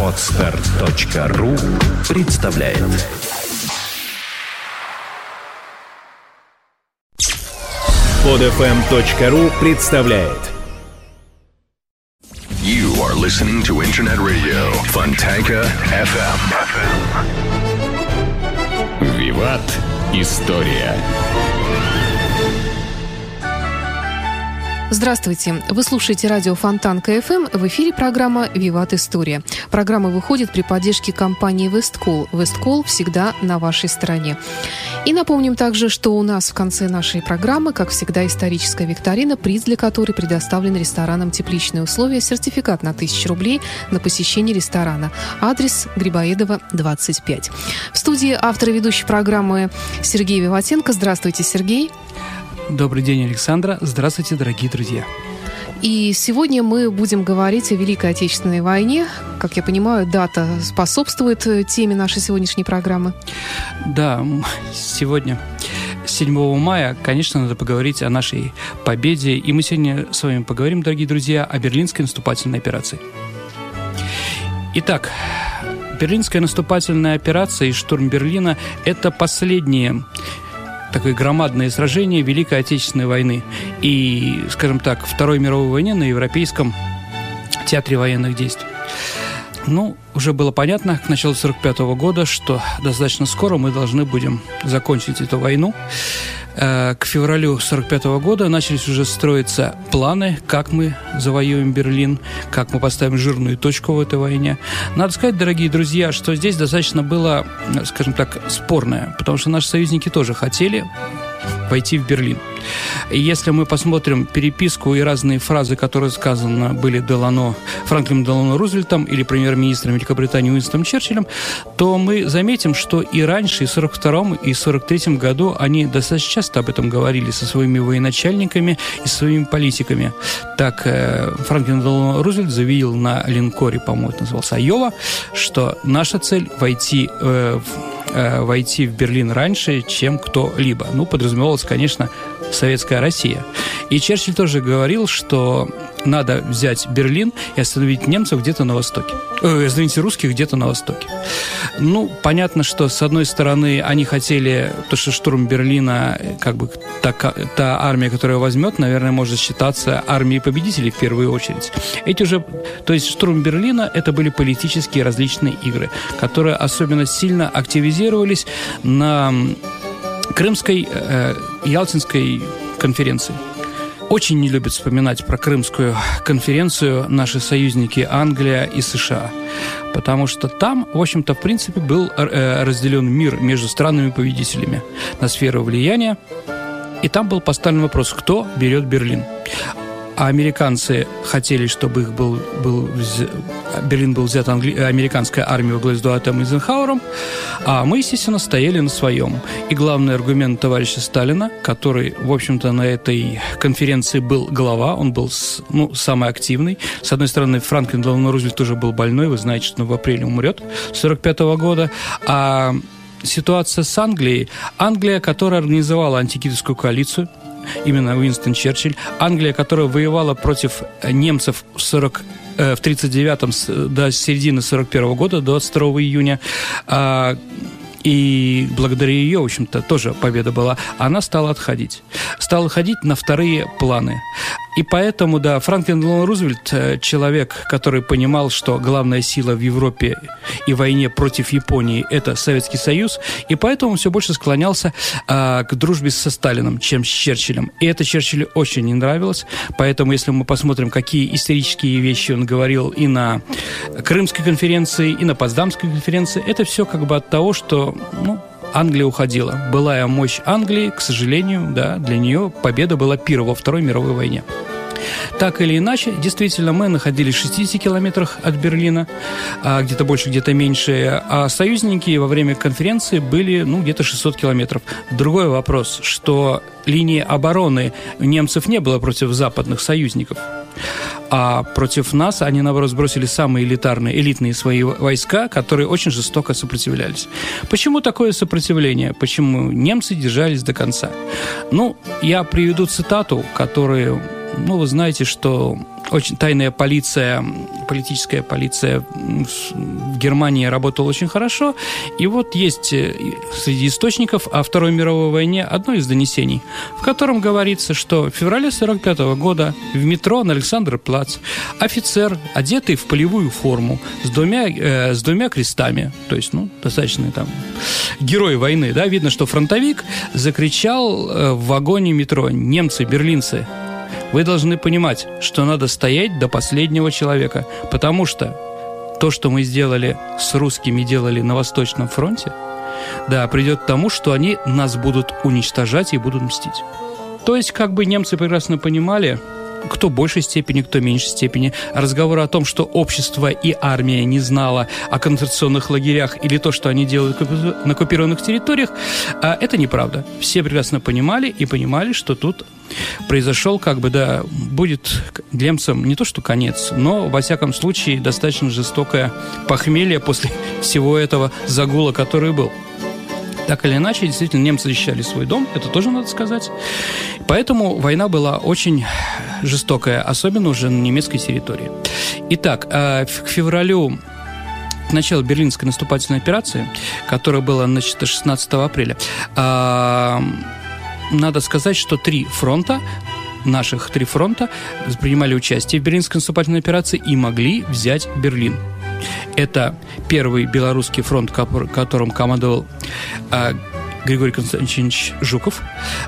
Отстар.ру представляет Подфм.ру представляет You are listening to Internet Radio Fontanka FM. Виват. История. Здравствуйте. Вы слушаете радио Фонтан КФМ. В эфире программа «Виват История». Программа выходит при поддержке компании «Весткол». «Весткол» всегда на вашей стороне. И напомним также, что у нас в конце нашей программы, как всегда, историческая викторина, приз для которой предоставлен рестораном «Тепличные условия», сертификат на 1000 рублей на посещение ресторана. Адрес Грибоедова, 25. В студии автор и ведущий программы Сергей Виватенко. Здравствуйте, Сергей. Добрый день, Александра. Здравствуйте, дорогие друзья. И сегодня мы будем говорить о Великой Отечественной войне. Как я понимаю, дата способствует э, теме нашей сегодняшней программы. Да, сегодня 7 мая, конечно, надо поговорить о нашей победе. И мы сегодня с вами поговорим, дорогие друзья, о Берлинской наступательной операции. Итак, Берлинская наступательная операция и штурм Берлина – это последние такое громадное сражение Великой Отечественной войны и, скажем так, Второй мировой войны на Европейском театре военных действий. Ну, уже было понятно к началу 1945 года, что достаточно скоро мы должны будем закончить эту войну. Э, к февралю 1945 года начались уже строиться планы, как мы завоюем Берлин, как мы поставим жирную точку в этой войне. Надо сказать, дорогие друзья, что здесь достаточно было, скажем так, спорное, потому что наши союзники тоже хотели войти в Берлин. И если мы посмотрим переписку и разные фразы, которые сказаны были Делано, Франклином Делано Рузвельтом или премьер-министром Великобритании Уинстоном Черчиллем, то мы заметим, что и раньше, и в 42 и 43 году они достаточно часто об этом говорили со своими военачальниками и своими политиками. Так, э, Франклин Делано Рузвельт заявил на линкоре, по-моему, это назывался Айова, что наша цель войти э, в войти в Берлин раньше, чем кто-либо. Ну, подразумевалось, конечно, советская Россия. И Черчилль тоже говорил, что надо взять Берлин и остановить немцев где-то на востоке. Э, извините, русских где-то на востоке. Ну, понятно, что, с одной стороны, они хотели, то, что штурм Берлина, как бы та, та армия, которая возьмет, наверное, может считаться армией победителей в первую очередь. Эти уже, то есть штурм Берлина, это были политические различные игры, которые особенно сильно активизировались на Крымской, э, Ялтинской конференции. Очень не любят вспоминать про Крымскую конференцию наши союзники Англия и США. Потому что там, в общем-то, в принципе, был э, разделен мир между странами-победителями на сферу влияния. И там был поставлен вопрос, кто берет Берлин а американцы хотели, чтобы их был, был Берлин был взят англи... американской армией во главе с Дуатом Эйзенхауэром, а мы, естественно, стояли на своем. И главный аргумент товарища Сталина, который, в общем-то, на этой конференции был глава, он был ну, самый активный. С одной стороны, Франклин Делано Рузвельт тоже был больной, вы знаете, что он в апреле умрет 45 -го года, а ситуация с Англией. Англия, которая организовала антикитовскую коалицию, именно Уинстон Черчилль. Англия, которая воевала против немцев в 40 э, в 39-м до середины 41 -го года, 22 июня, а, и благодаря ее, в общем-то, тоже победа была, она стала отходить. Стала ходить на вторые планы. И поэтому, да, Франклин Делано Рузвельт, э, человек, который понимал, что главная сила в Европе и войне против Японии – это Советский Союз, и поэтому он все больше склонялся а, к дружбе со Сталином, чем с Черчиллем. И это Черчиллю очень не нравилось, поэтому если мы посмотрим, какие исторические вещи он говорил и на Крымской конференции, и на Потсдамской конференции, это все как бы от того, что, ну, Англия уходила. Былая мощь Англии, к сожалению, да, для нее победа была первой во Второй мировой войне. Так или иначе, действительно, мы находились в 60 километрах от Берлина, а где-то больше, где-то меньше, а союзники во время конференции были, ну, где-то 600 километров. Другой вопрос, что линии обороны немцев не было против западных союзников. А против нас они, наоборот, сбросили самые элитарные, элитные свои войска, которые очень жестоко сопротивлялись. Почему такое сопротивление? Почему немцы держались до конца? Ну, я приведу цитату, которую, ну, вы знаете, что очень тайная полиция, политическая полиция в Германии работала очень хорошо. И вот есть э, среди источников о Второй мировой войне одно из донесений, в котором говорится, что в феврале 45 года в метро на Александр-Плац офицер, одетый в полевую форму, с двумя, э, с двумя крестами, то есть, ну, достаточно там герой войны, да, видно, что фронтовик закричал э, в вагоне метро «Немцы, берлинцы, вы должны понимать, что надо стоять до последнего человека, потому что то, что мы сделали с русскими, делали на Восточном фронте, да, придет к тому, что они нас будут уничтожать и будут мстить. То есть, как бы немцы прекрасно понимали, кто большей степени, кто меньшей степени. Разговоры о том, что общество и армия не знала о концентрационных лагерях или то, что они делают на оккупированных территориях, а, это неправда. Все прекрасно понимали и понимали, что тут произошел, как бы, да, будет немцам не то что конец, но, во всяком случае, достаточно жестокое похмелье после всего этого загула, который был. Так или иначе, действительно, немцы защищали свой дом, это тоже надо сказать. Поэтому война была очень жестокая, особенно уже на немецкой территории. Итак, э, к февралю к началу Берлинской наступательной операции, которая была начата 16 апреля, э, надо сказать, что три фронта наших три фронта принимали участие в Берлинской наступательной операции и могли взять Берлин. Это первый белорусский фронт, которым командовал а, Григорий Константинович Жуков,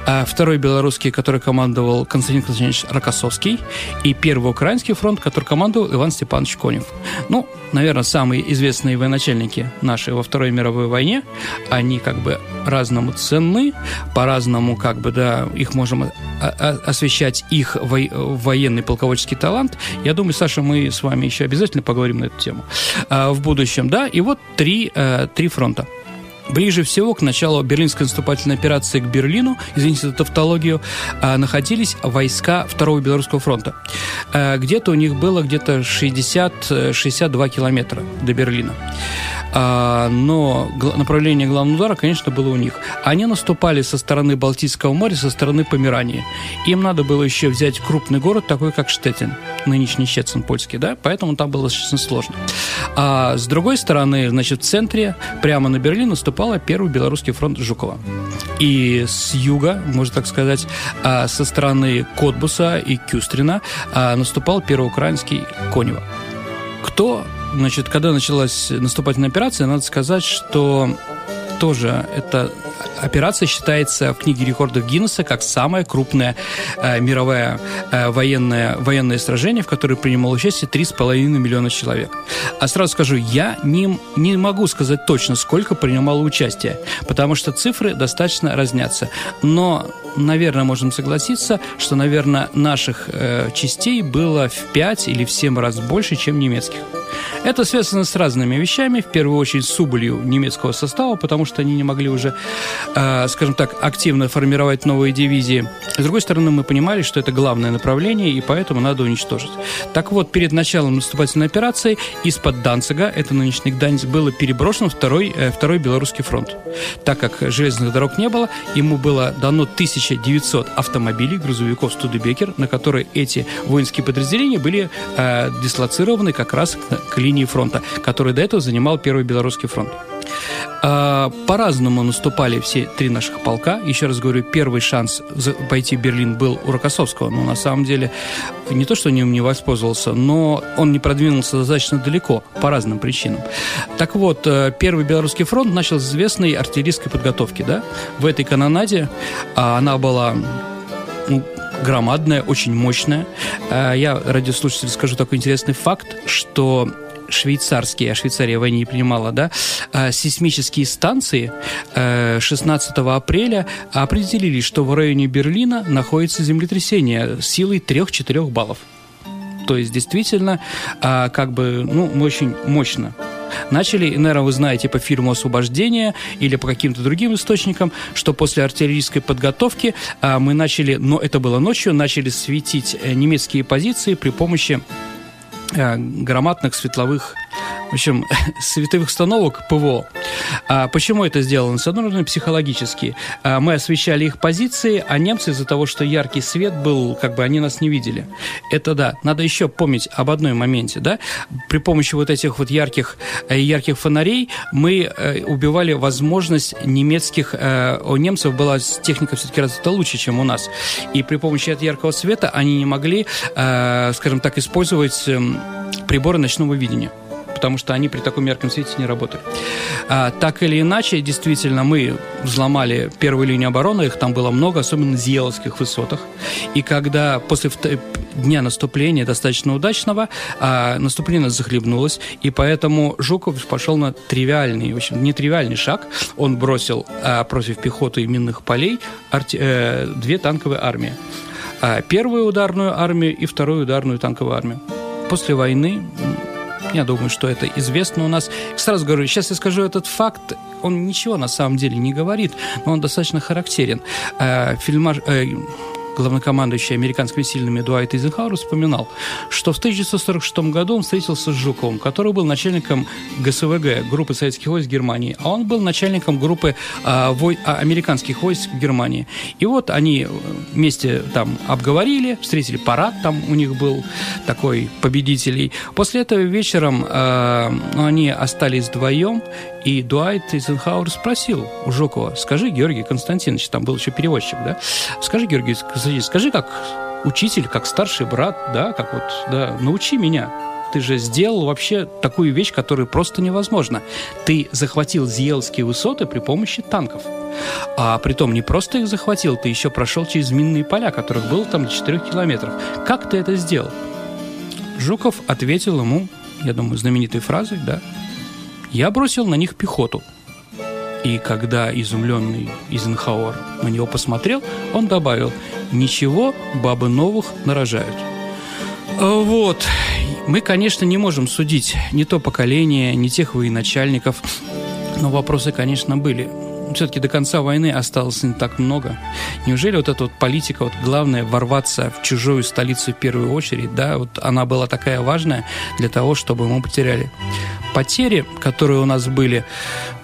а второй белорусский, который командовал Константин Константинович Рокоссовский, и первый украинский фронт, который командовал Иван Степанович Конев. Ну, наверное, самые известные военачальники наши во Второй мировой войне, они как бы разному ценны, по-разному как бы, да, их можем освещать их военный полководческий талант. Я думаю, Саша, мы с вами еще обязательно поговорим на эту тему а, в будущем, да, и вот три, э, три фронта. Ближе всего к началу Берлинской наступательной операции к Берлину, извините за тавтологию, а, находились войска Второго Белорусского фронта. А, где-то у них было где-то 60-62 километра до Берлина. А, но направление главного удара, конечно, было у них. Они наступали со стороны Балтийского моря, со стороны Померании. Им надо было еще взять крупный город, такой как Штеттин, нынешний Щецин польский, да, поэтому там было достаточно сложно. А с другой стороны, значит, в центре, прямо на Берлин, наступал Первый Белорусский фронт Жукова. И с юга, можно так сказать, а, со стороны Котбуса и Кюстрина а, наступал Первый Украинский Конева. Кто Значит, когда началась наступательная операция, надо сказать, что тоже эта операция считается в книге рекордов Гиннесса как самое крупное э, мировое э, военное, военное сражение, в которое принимало участие 3,5 миллиона человек. А сразу скажу, я не, не могу сказать точно, сколько принимало участие, потому что цифры достаточно разнятся. Но, наверное, можем согласиться, что, наверное, наших э, частей было в 5 или в 7 раз больше, чем немецких. Это связано с разными вещами, в первую очередь с убылью немецкого состава, потому что они не могли уже, скажем так, активно формировать новые дивизии. С другой стороны, мы понимали, что это главное направление, и поэтому надо уничтожить. Так вот, перед началом наступательной операции из-под Данцига, это нынешний Гданьск, было переброшен второй, э, второй Белорусский фронт. Так как железных дорог не было, ему было дано 1900 автомобилей, грузовиков Студебекер, на которые эти воинские подразделения были э, дислоцированы как раз к, к линии фронта, который до этого занимал Первый Белорусский фронт. А, по-разному наступали все три наших полка. Еще раз говорю, первый шанс пойти в Берлин был у Рокоссовского, но на самом деле не то, что он им не воспользовался, но он не продвинулся достаточно далеко по разным причинам. Так вот, э, Первый Белорусский фронт начал с известной артиллерийской подготовки. Да? В этой канонаде а, она была ну, громадная, очень мощная. А, я радиослушателям скажу такой интересный факт, что швейцарские, а Швейцария в войне не принимала, да, а, сейсмические станции 16 э, апреля определили, что в районе Берлина находится землетрясение силой 3-4 баллов. То есть, действительно, а, как бы, ну, очень мощно Начали, наверное, вы знаете по фильму «Освобождение» или по каким-то другим источникам, что после артиллерийской подготовки а, мы начали, но это было ночью, начали светить э, немецкие позиции при помощи громадных светловых в общем, световых установок ПВО. А почему это сделано? С одной стороны, психологически. А мы освещали их позиции, а немцы из-за того, что яркий свет был, как бы они нас не видели. Это да. Надо еще помнить об одной моменте, да. При помощи вот этих вот ярких, э, ярких фонарей мы э, убивали возможность немецких... Э, у немцев была техника все-таки развита лучше, чем у нас. И при помощи этого яркого света они не могли, скажем так, использовать эм, приборы ночного видения потому что они при таком ярком свете не работали. А, так или иначе, действительно, мы взломали первую линию обороны, их там было много, особенно на Зиеловских высотах. И когда после дня наступления, достаточно удачного, а, наступление захлебнулось, и поэтому Жуков пошел на тривиальный, в общем, нетривиальный шаг. Он бросил а, против пехоты и минных полей арти, э, две танковые армии. А, первую ударную армию и вторую ударную танковую армию. После войны я думаю, что это известно у нас. Сразу говорю, сейчас я скажу этот факт, он ничего на самом деле не говорит, но он достаточно характерен. Э, фильмаж, э, главнокомандующий американскими сильными Дуайт Эйзенхауэр вспоминал, что в 1946 году он встретился с Жуковым, который был начальником ГСВГ, группы советских войск Германии, а он был начальником группы а, вой, а, американских войск в Германии. И вот они вместе там обговорили, встретили парад, там у них был такой победителей. После этого вечером а, они остались вдвоем, и Дуайт Эйзенхауэр спросил у Жукова, скажи, Георгий Константинович, там был еще переводчик, да, скажи, Георгий Константинович, скажи, как учитель, как старший брат, да, как вот, да, научи меня. Ты же сделал вообще такую вещь, которая просто невозможна. Ты захватил Зиелские высоты при помощи танков. А при том не просто их захватил, ты еще прошел через минные поля, которых было там до 4 километров. Как ты это сделал? Жуков ответил ему, я думаю, знаменитой фразой, да, я бросил на них пехоту. И когда изумленный Изенхауэр на него посмотрел, он добавил, ничего, бабы новых нарожают. А вот. Мы, конечно, не можем судить ни то поколение, ни тех военачальников, но вопросы, конечно, были все-таки до конца войны осталось не так много. Неужели вот эта вот политика, вот главное ворваться в чужую столицу в первую очередь, да, вот она была такая важная для того, чтобы мы потеряли. Потери, которые у нас были,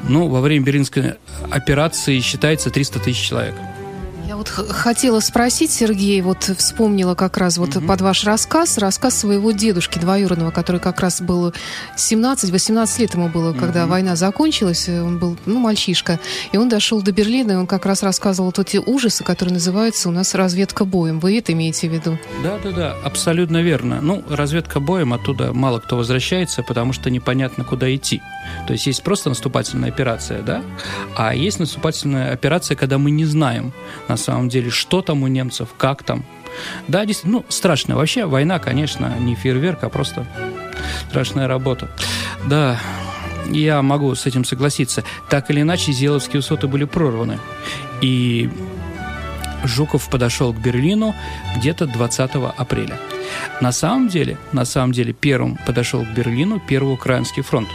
ну, во время Берлинской операции считается 300 тысяч человек. Вот хотела спросить, Сергей, вот вспомнила как раз вот mm-hmm. под ваш рассказ, рассказ своего дедушки двоюродного, который как раз был 17-18 лет ему было, когда mm-hmm. война закончилась, он был, ну, мальчишка, и он дошел до Берлина, и он как раз рассказывал вот эти ужасы, которые называются у нас разведка боем. Вы это имеете в виду? Да-да-да, абсолютно верно. Ну, разведка боем, оттуда мало кто возвращается, потому что непонятно, куда идти. То есть есть просто наступательная операция, да, а есть наступательная операция, когда мы не знаем, на самом деле, что там у немцев, как там. Да, действительно, ну, страшно. Вообще, война, конечно, не фейерверк, а просто страшная работа. Да, я могу с этим согласиться. Так или иначе, Зеловские высоты были прорваны. И Жуков подошел к Берлину где-то 20 апреля. На самом деле, на самом деле, первым подошел к Берлину Первый Украинский фронт.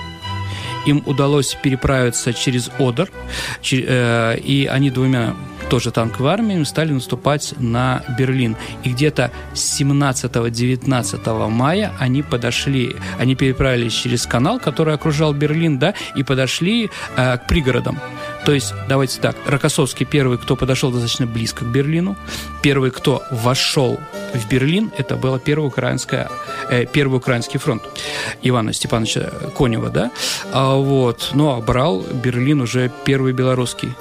Им удалось переправиться через Одер, э, и они двумя тоже танковой армиями стали наступать на Берлин. И где-то с 17-19 мая они подошли, они переправились через канал, который окружал Берлин, да, и подошли э, к пригородам. То есть, давайте так, Рокоссовский первый, кто подошел достаточно близко к Берлину, первый, кто вошел в Берлин, это был первый, украинская, э, первый украинский фронт Ивана Степановича Конева, да, а, вот, ну, а брал Берлин уже первый белорусский.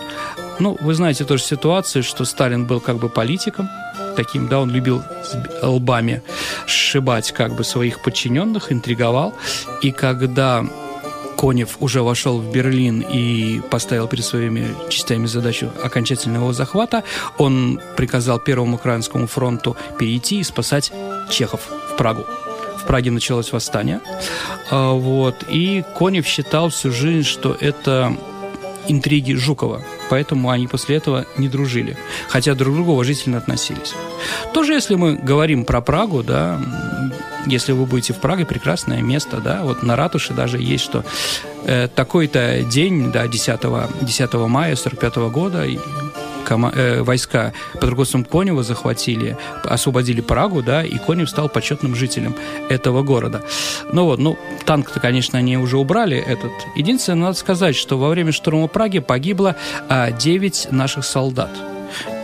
Ну, вы знаете тоже ситуацию, что Сталин был как бы политиком, таким, да, он любил лбами сшибать как бы своих подчиненных, интриговал. И когда Конев уже вошел в Берлин и поставил перед своими частями задачу окончательного захвата, он приказал Первому Украинскому фронту перейти и спасать чехов в Прагу. В Праге началось восстание. А, вот. И Конев считал всю жизнь, что это интриги Жукова. Поэтому они после этого не дружили. Хотя друг к другу уважительно относились. Тоже, если мы говорим про Прагу, да, если вы будете в Праге, прекрасное место, да, вот на ратуше даже есть, что э, такой-то день, да, 10, 10 мая 45 года, э, войска под руководством Конева захватили, освободили Прагу, да, и Конев стал почетным жителем этого города. Ну вот, ну, танк-то, конечно, они уже убрали этот. Единственное, надо сказать, что во время штурма Праги погибло а, 9 наших солдат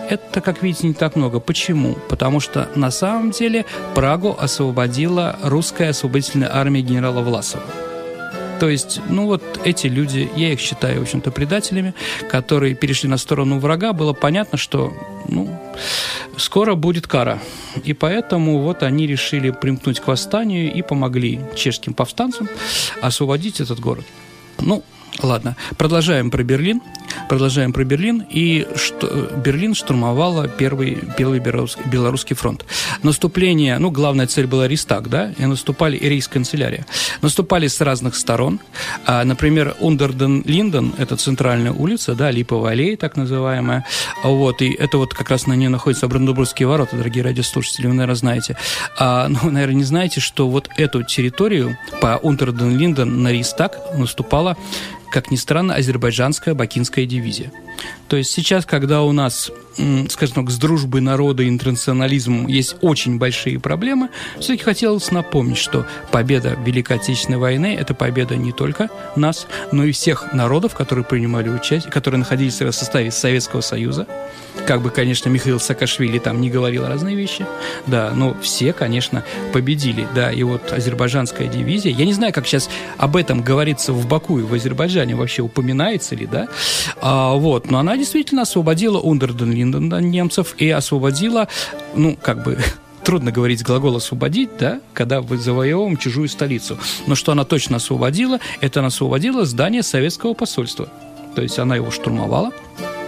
это, как видите, не так много. Почему? Потому что на самом деле Прагу освободила русская освободительная армия генерала Власова. То есть, ну вот эти люди, я их считаю, в общем-то, предателями, которые перешли на сторону врага, было понятно, что, ну, скоро будет кара. И поэтому вот они решили примкнуть к восстанию и помогли чешским повстанцам освободить этот город. Ну, Ладно, продолжаем про Берлин. Продолжаем про Берлин. И что, Берлин штурмовала первый, первый белорусский, фронт. Наступление, ну, главная цель была Ристак, да, и наступали и рейс-канцелярия. Наступали с разных сторон. А, например, Ундерден-Линден, это центральная улица, да, Липовая аллея, так называемая. Вот, и это вот как раз на ней находятся Бранденбургские ворота, дорогие радиослушатели, вы, наверное, знаете. А, ну, наверное, не знаете, что вот эту территорию по Ундерден-Линден на Ристак наступала как ни странно, азербайджанская бакинская дивизия. То есть сейчас, когда у нас, скажем так, с дружбой народа и интернационализмом есть очень большие проблемы, все-таки хотелось напомнить, что победа Великой Отечественной войны – это победа не только нас, но и всех народов, которые принимали участие, которые находились в составе Советского Союза. Как бы, конечно, Михаил Саакашвили там не говорил разные вещи, да, но все, конечно, победили, да, и вот азербайджанская дивизия, я не знаю, как сейчас об этом говорится в Баку и в Азербайджане. Вообще упоминается ли, да, а, вот, но она действительно освободила Ундерден-Линден немцев и освободила, ну, как бы, трудно говорить глагол «освободить», да, когда вы завоевываем чужую столицу. Но что она точно освободила, это она освободила здание советского посольства. То есть она его штурмовала,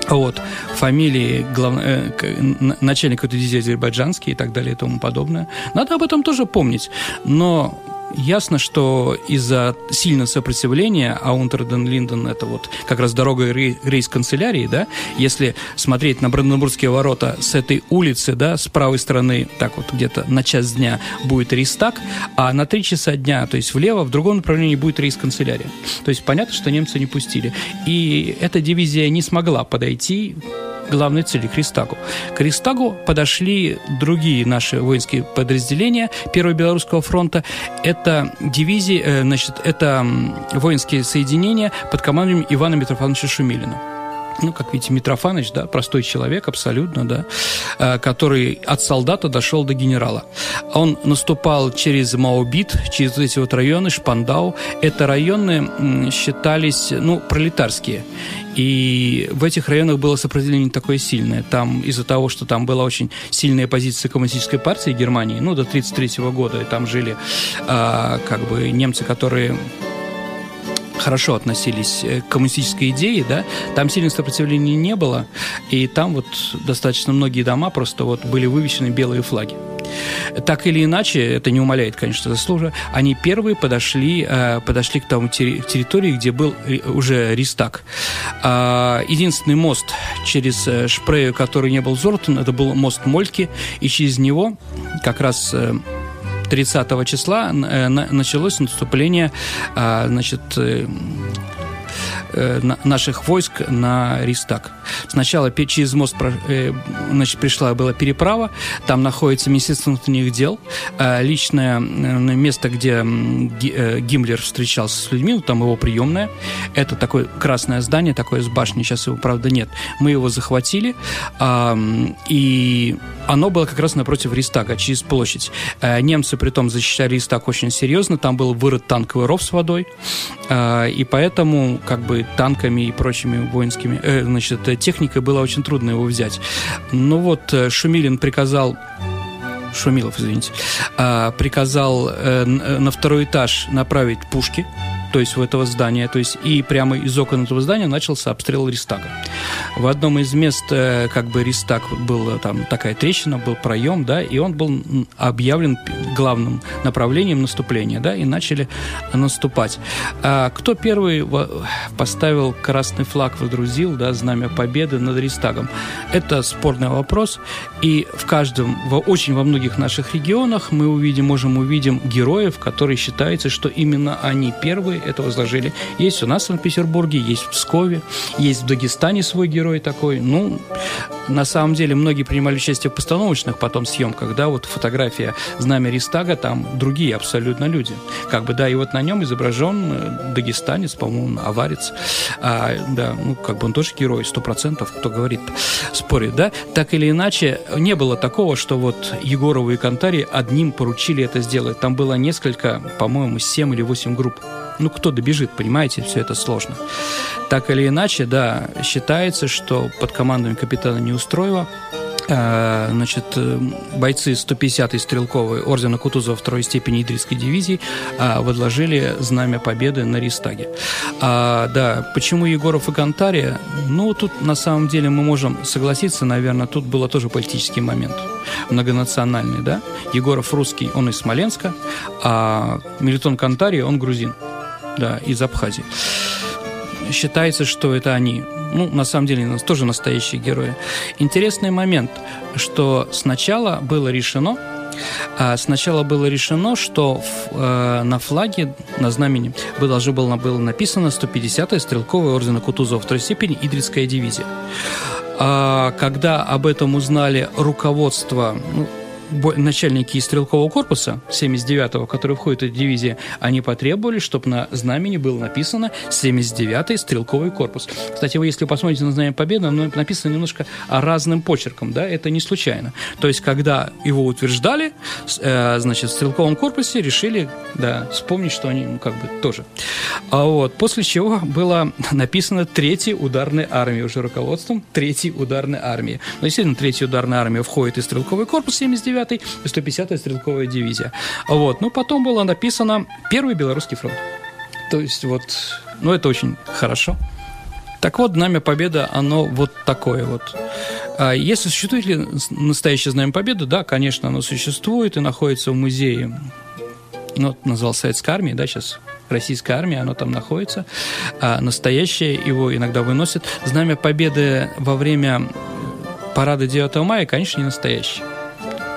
вот, фамилии глав... э, начальника этой дивизии азербайджанские и так далее и тому подобное. Надо об этом тоже помнить. Но Ясно, что из-за сильного сопротивления, а Унтерден-Линден это вот как раз дорога рейс канцелярии, да, если смотреть на Бранденбургские ворота с этой улицы, да, с правой стороны, так вот где-то на час дня будет рейстак, а на три часа дня, то есть влево, в другом направлении будет рейс канцелярия. То есть понятно, что немцы не пустили. И эта дивизия не смогла подойти главной цели – к Ристагу. К Ристагу подошли другие наши воинские подразделения Первого Белорусского фронта. Это дивизии, э, значит, это воинские соединения под командованием Ивана Митрофановича Шумилина ну, как видите, Митрофанович, да, простой человек абсолютно, да, э, который от солдата дошел до генерала. Он наступал через Маубит, через эти вот районы, Шпандау. Это районы считались, ну, пролетарские. И в этих районах было сопротивление такое сильное. Там из-за того, что там была очень сильная позиция коммунистической партии Германии, ну, до 1933 года, и там жили а, как бы немцы, которые хорошо относились э, к коммунистической идее, да, там сильного сопротивления не было, и там вот достаточно многие дома просто вот были вывешены белые флаги. Так или иначе, это не умаляет, конечно, заслужа, они первые подошли, э, подошли к тому территории, где был уже Ристак. А, единственный мост через э, Шпрею, который не был взорван, это был мост Мольки, и через него как раз 30 числа э, началось наступление а, значит, э, наших войск на Ристак. Сначала через мост значит, пришла была переправа, там находится Министерство внутренних дел, личное место, где Гиммлер встречался с людьми, там его приемная. Это такое красное здание, такое с башней, сейчас его, правда, нет. Мы его захватили, и оно было как раз напротив Ристага, через площадь. Э, немцы при том защищали Ристаг очень серьезно, там был вырыт танковый ров с водой, э, и поэтому как бы танками и прочими воинскими, э, значит, техникой было очень трудно его взять. Ну вот Шумилин приказал Шумилов, извините, приказал на второй этаж направить пушки, то есть в этого здания, то есть и прямо из окон этого здания начался обстрел Ристага. В одном из мест, э, как бы Ристаг был там такая трещина, был проем, да, и он был объявлен главным направлением наступления, да, и начали наступать. А кто первый поставил красный флаг, водрузил, да, знамя победы над Ристагом? Это спорный вопрос, и в каждом, в, очень во многих наших регионах мы увидим, можем увидим героев, которые считается, что именно они первые это возложили. Есть у нас в Санкт-Петербурге, есть в Пскове, есть в Дагестане свой герой такой. Ну, на самом деле, многие принимали участие в постановочных потом съемках, да, вот фотография знамя Ристага, там другие абсолютно люди. Как бы, да, и вот на нем изображен э, дагестанец, по-моему, аварец. А, да, ну, как бы он тоже герой, сто процентов, кто говорит, спорит, да. Так или иначе, не было такого, что вот Егорову и Кантари одним поручили это сделать. Там было несколько, по-моему, 7 или 8 групп. Ну, кто добежит, понимаете, все это сложно. Так или иначе, да, считается, что под командами капитана Неустроева Э, значит, э, бойцы 150-й стрелковой ордена Кутузова второй степени Идрийской дивизии э, возложили знамя победы на Ристаге. А, да, почему Егоров и Кантария? Ну, тут на самом деле мы можем согласиться, наверное, тут был тоже политический момент, многонациональный, да? Егоров русский, он из Смоленска, а Мелитон Кантария, он грузин, да, из Абхазии считается, что это они. Ну, на самом деле, нас тоже настоящие герои. Интересный момент, что сначала было решено, а сначала было решено, что э, на флаге, на знамени должно было, было написано 150-я стрелковая ордена Кутузова второй степени Идрицкая дивизия. А когда об этом узнали руководство, ну, начальники стрелкового корпуса 79-го, который входит в эту дивизию, они потребовали, чтобы на знамени было написано 79-й стрелковый корпус. Кстати, вы если посмотрите на знамя Победы, оно написано немножко разным почерком, да, это не случайно. То есть, когда его утверждали, э, значит, в стрелковом корпусе решили, да, вспомнить, что они, ну, как бы, тоже. А вот, после чего было написано Третья ударная армия, уже руководством Третьей ударной армии. Но, естественно, Третья ударная армия входит и стрелковый корпус 79 109 и 150-я стрелковая дивизия. Вот. Ну, потом было написано «Первый Белорусский фронт». То есть вот, ну, это очень хорошо. Так вот, Знамя Победы, оно вот такое вот. А если существует ли настоящее Знамя Победы, да, конечно, оно существует и находится в музее, ну, называл Советской армии, да, сейчас российская армия, оно там находится. А настоящее его иногда выносят. Знамя Победы во время парада 9 мая, конечно, не настоящее.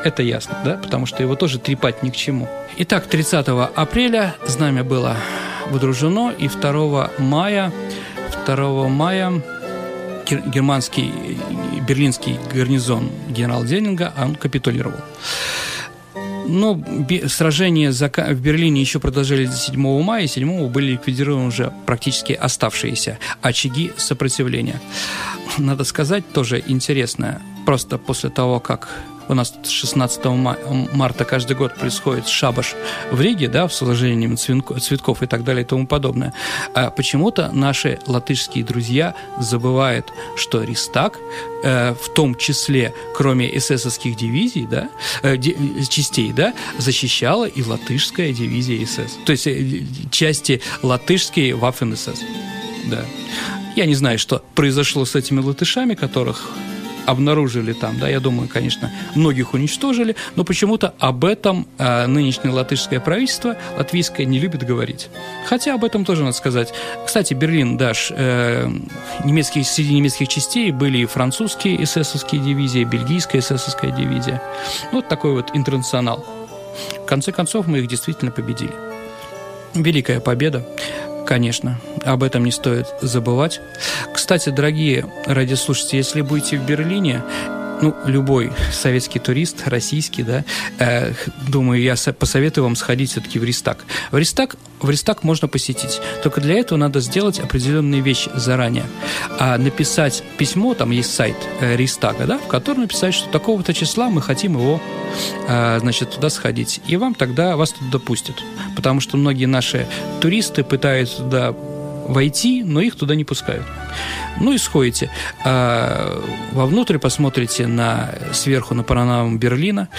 Это ясно, да? Потому что его тоже трепать ни к чему. Итак, 30 апреля знамя было выдружено, и 2 мая, 2 мая германский берлинский гарнизон генерал Денинга, он капитулировал. Но сражения в Берлине еще продолжались до 7 мая, и 7 были ликвидированы уже практически оставшиеся очаги сопротивления. Надо сказать тоже интересное, просто после того, как у нас 16 марта каждый год происходит шабаш в Риге, да, в сложении цветков и так далее и тому подобное. А почему-то наши латышские друзья забывают, что Ристак, э, в том числе, кроме эсэсовских дивизий, да, э, частей, да, защищала и латышская дивизия СС. То есть э, части латышские Waffen-СС. Да. Я не знаю, что произошло с этими латышами, которых обнаружили там, да, я думаю, конечно, многих уничтожили, но почему-то об этом э, нынешнее латышское правительство, латвийское, не любит говорить. Хотя об этом тоже надо сказать. Кстати, Берлин, Даш, э, немецких, среди немецких частей были и французские эсэсовские дивизии, бельгийская эсэсовская дивизия. Вот такой вот интернационал. В конце концов, мы их действительно победили. Великая победа конечно. Об этом не стоит забывать. Кстати, дорогие радиослушатели, если будете в Берлине, ну, любой советский турист, российский, да, э, думаю, я посоветую вам сходить все-таки в Ристак. В Ристак, в Ристак можно посетить, только для этого надо сделать определенные вещи заранее. А написать письмо, там есть сайт э, Ристага, да, в котором написать, что такого-то числа мы хотим его, э, значит, туда сходить. И вам тогда, вас туда допустят. Потому что многие наши туристы пытаются туда войти, но их туда не пускают. Ну и сходите. А, вовнутрь посмотрите на, сверху на панораму Берлина.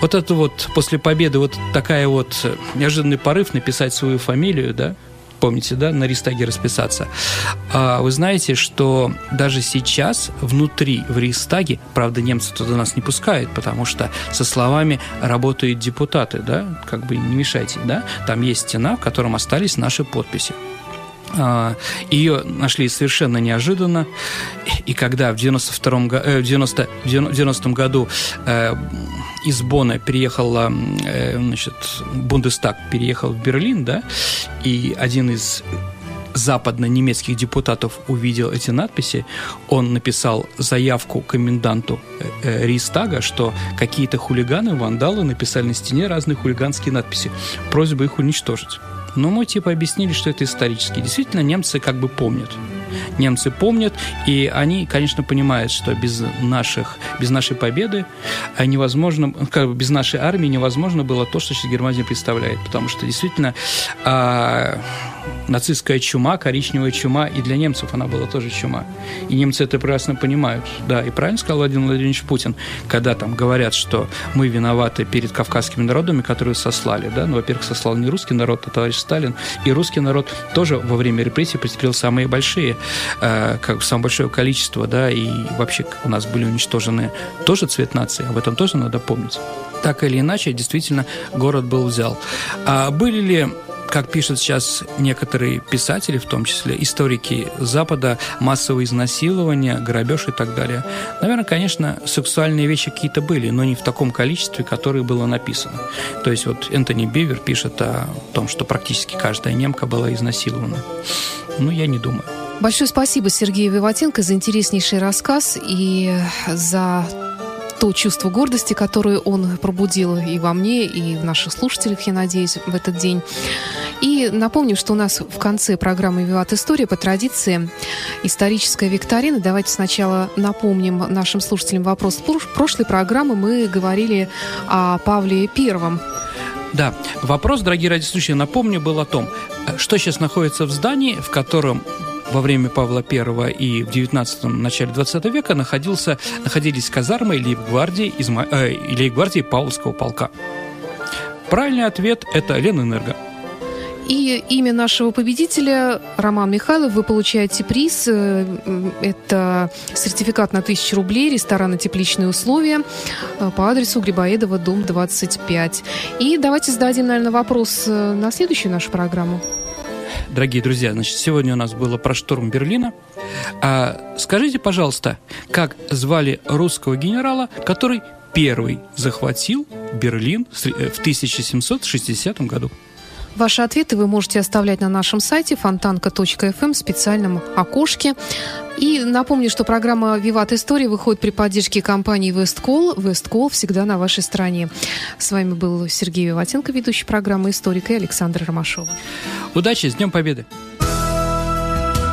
Вот это вот после победы вот такая вот неожиданный порыв написать свою фамилию, да, помните, да, на Рейхстаге расписаться. А вы знаете, что даже сейчас внутри в Рейхстаге, правда, немцы туда нас не пускают, потому что со словами работают депутаты, да, как бы не мешайте, да, там есть стена, в котором остались наши подписи. А, Ее нашли совершенно неожиданно. И когда в 92 э, 90, 90 году э, из Бона переехал, э, значит, Бундестаг переехал в Берлин, да, и один из западно-немецких депутатов увидел эти надписи, он написал заявку коменданту э, Рейстага, что какие-то хулиганы, вандалы написали на стене разные хулиганские надписи. Просьба их уничтожить. Но мы типа объяснили, что это исторически. Действительно, немцы как бы помнят. Немцы помнят, и они, конечно, понимают, что без наших, без нашей победы невозможно, как бы без нашей армии невозможно было то, что сейчас Германия представляет, потому что действительно а, нацистская чума, коричневая чума, и для немцев она была тоже чума. И немцы это прекрасно понимают. Да, и правильно сказал Владимир Владимирович Путин, когда там говорят, что мы виноваты перед кавказскими народами, которые сослали. Да? Ну, во-первых, сослал не русский народ, а товарищ Сталин. И русский народ тоже во время репрессий претерпел самые большие, э, как самое большое количество, да, и вообще у нас были уничтожены тоже цвет нации, об этом тоже надо помнить. Так или иначе, действительно, город был взял. А были ли как пишут сейчас некоторые писатели, в том числе историки Запада, массовые изнасилования, грабеж и так далее. Наверное, конечно, сексуальные вещи какие-то были, но не в таком количестве, которое было написано. То есть вот Энтони Бивер пишет о том, что практически каждая немка была изнасилована. Ну, я не думаю. Большое спасибо Сергею Виватенко за интереснейший рассказ и за то чувство гордости, которое он пробудил и во мне, и в наших слушателях, я надеюсь, в этот день. И напомню, что у нас в конце программы «Виват История» по традиции историческая викторина. Давайте сначала напомним нашим слушателям вопрос. В прошлой программы мы говорили о Павле Первом. Да, вопрос, дорогие радиослушатели, напомню, был о том, что сейчас находится в здании, в котором во время Павла I и в 19-м, начале 20 века находился, находились казармы лейб-гвардии, изма, э, лейб-гвардии Павловского полка. Правильный ответ – это Ленэнерго. И имя нашего победителя Роман Михайлов. Вы получаете приз. Э, это сертификат на тысячу рублей, ресторан и тепличные условия э, по адресу Грибоедова, дом 25. И давайте зададим, наверное, вопрос э, на следующую нашу программу. Дорогие друзья, значит, сегодня у нас было про штурм Берлина. А скажите, пожалуйста, как звали русского генерала, который первый захватил Берлин в 1760 году? Ваши ответы вы можете оставлять на нашем сайте фонтанка.фм в специальном окошке. И напомню, что программа «Виват История» выходит при поддержке компании «Весткол». «Весткол» всегда на вашей стороне. С вами был Сергей Виватенко, ведущий программы «Историк» и Александр Ромашова. Удачи, с Днем Победы!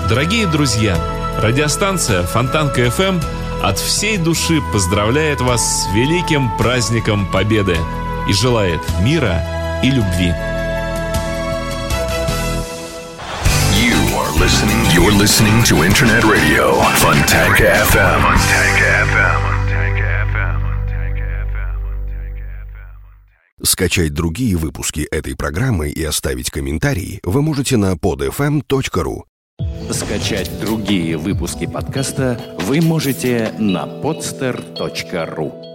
Дорогие друзья, радиостанция Фонтанка ФМ от всей души поздравляет вас с великим праздником Победы и желает мира и любви. Listening. You're listening to Internet Radio, Fontanka FM. Скачать другие выпуски этой программы и оставить комментарии вы можете на podfm.ru. Скачать другие выпуски подкаста вы можете на podster.ru.